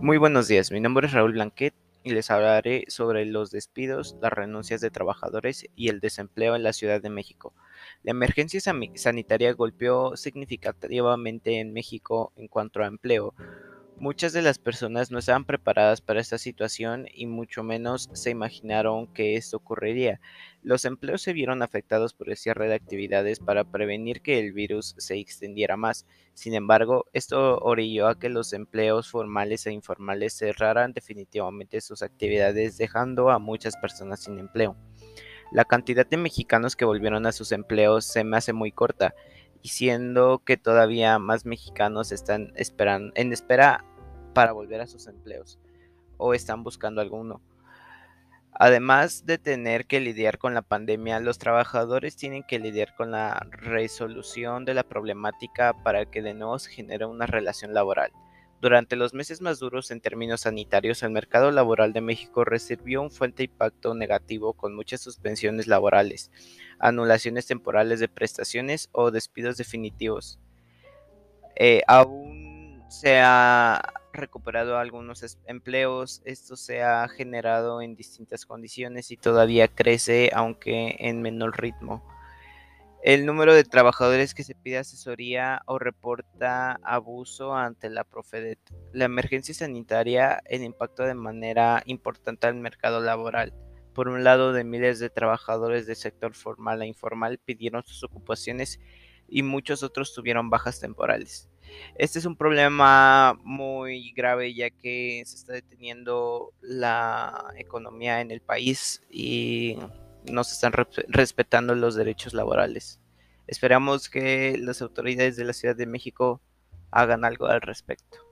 Muy buenos días, mi nombre es Raúl Blanquet y les hablaré sobre los despidos, las renuncias de trabajadores y el desempleo en la Ciudad de México. La emergencia sanitaria golpeó significativamente en México en cuanto a empleo, Muchas de las personas no estaban preparadas para esta situación y mucho menos se imaginaron que esto ocurriría. Los empleos se vieron afectados por el cierre de actividades para prevenir que el virus se extendiera más. Sin embargo, esto orilló a que los empleos formales e informales cerraran definitivamente sus actividades, dejando a muchas personas sin empleo. La cantidad de mexicanos que volvieron a sus empleos se me hace muy corta y siendo que todavía más mexicanos están en espera para volver a sus empleos o están buscando alguno. Además de tener que lidiar con la pandemia, los trabajadores tienen que lidiar con la resolución de la problemática para que de nuevo se genere una relación laboral. Durante los meses más duros en términos sanitarios, el mercado laboral de México recibió un fuerte impacto negativo con muchas suspensiones laborales, anulaciones temporales de prestaciones o despidos definitivos. Eh, aún se ha recuperado algunos empleos, esto se ha generado en distintas condiciones y todavía crece, aunque en menor ritmo. El número de trabajadores que se pide asesoría o reporta abuso ante la Profedet. La emergencia sanitaria el impacto de manera importante al mercado laboral. Por un lado, de miles de trabajadores del sector formal e informal pidieron sus ocupaciones y muchos otros tuvieron bajas temporales. Este es un problema muy grave ya que se está deteniendo la economía en el país y no se están respetando los derechos laborales. Esperamos que las autoridades de la Ciudad de México hagan algo al respecto.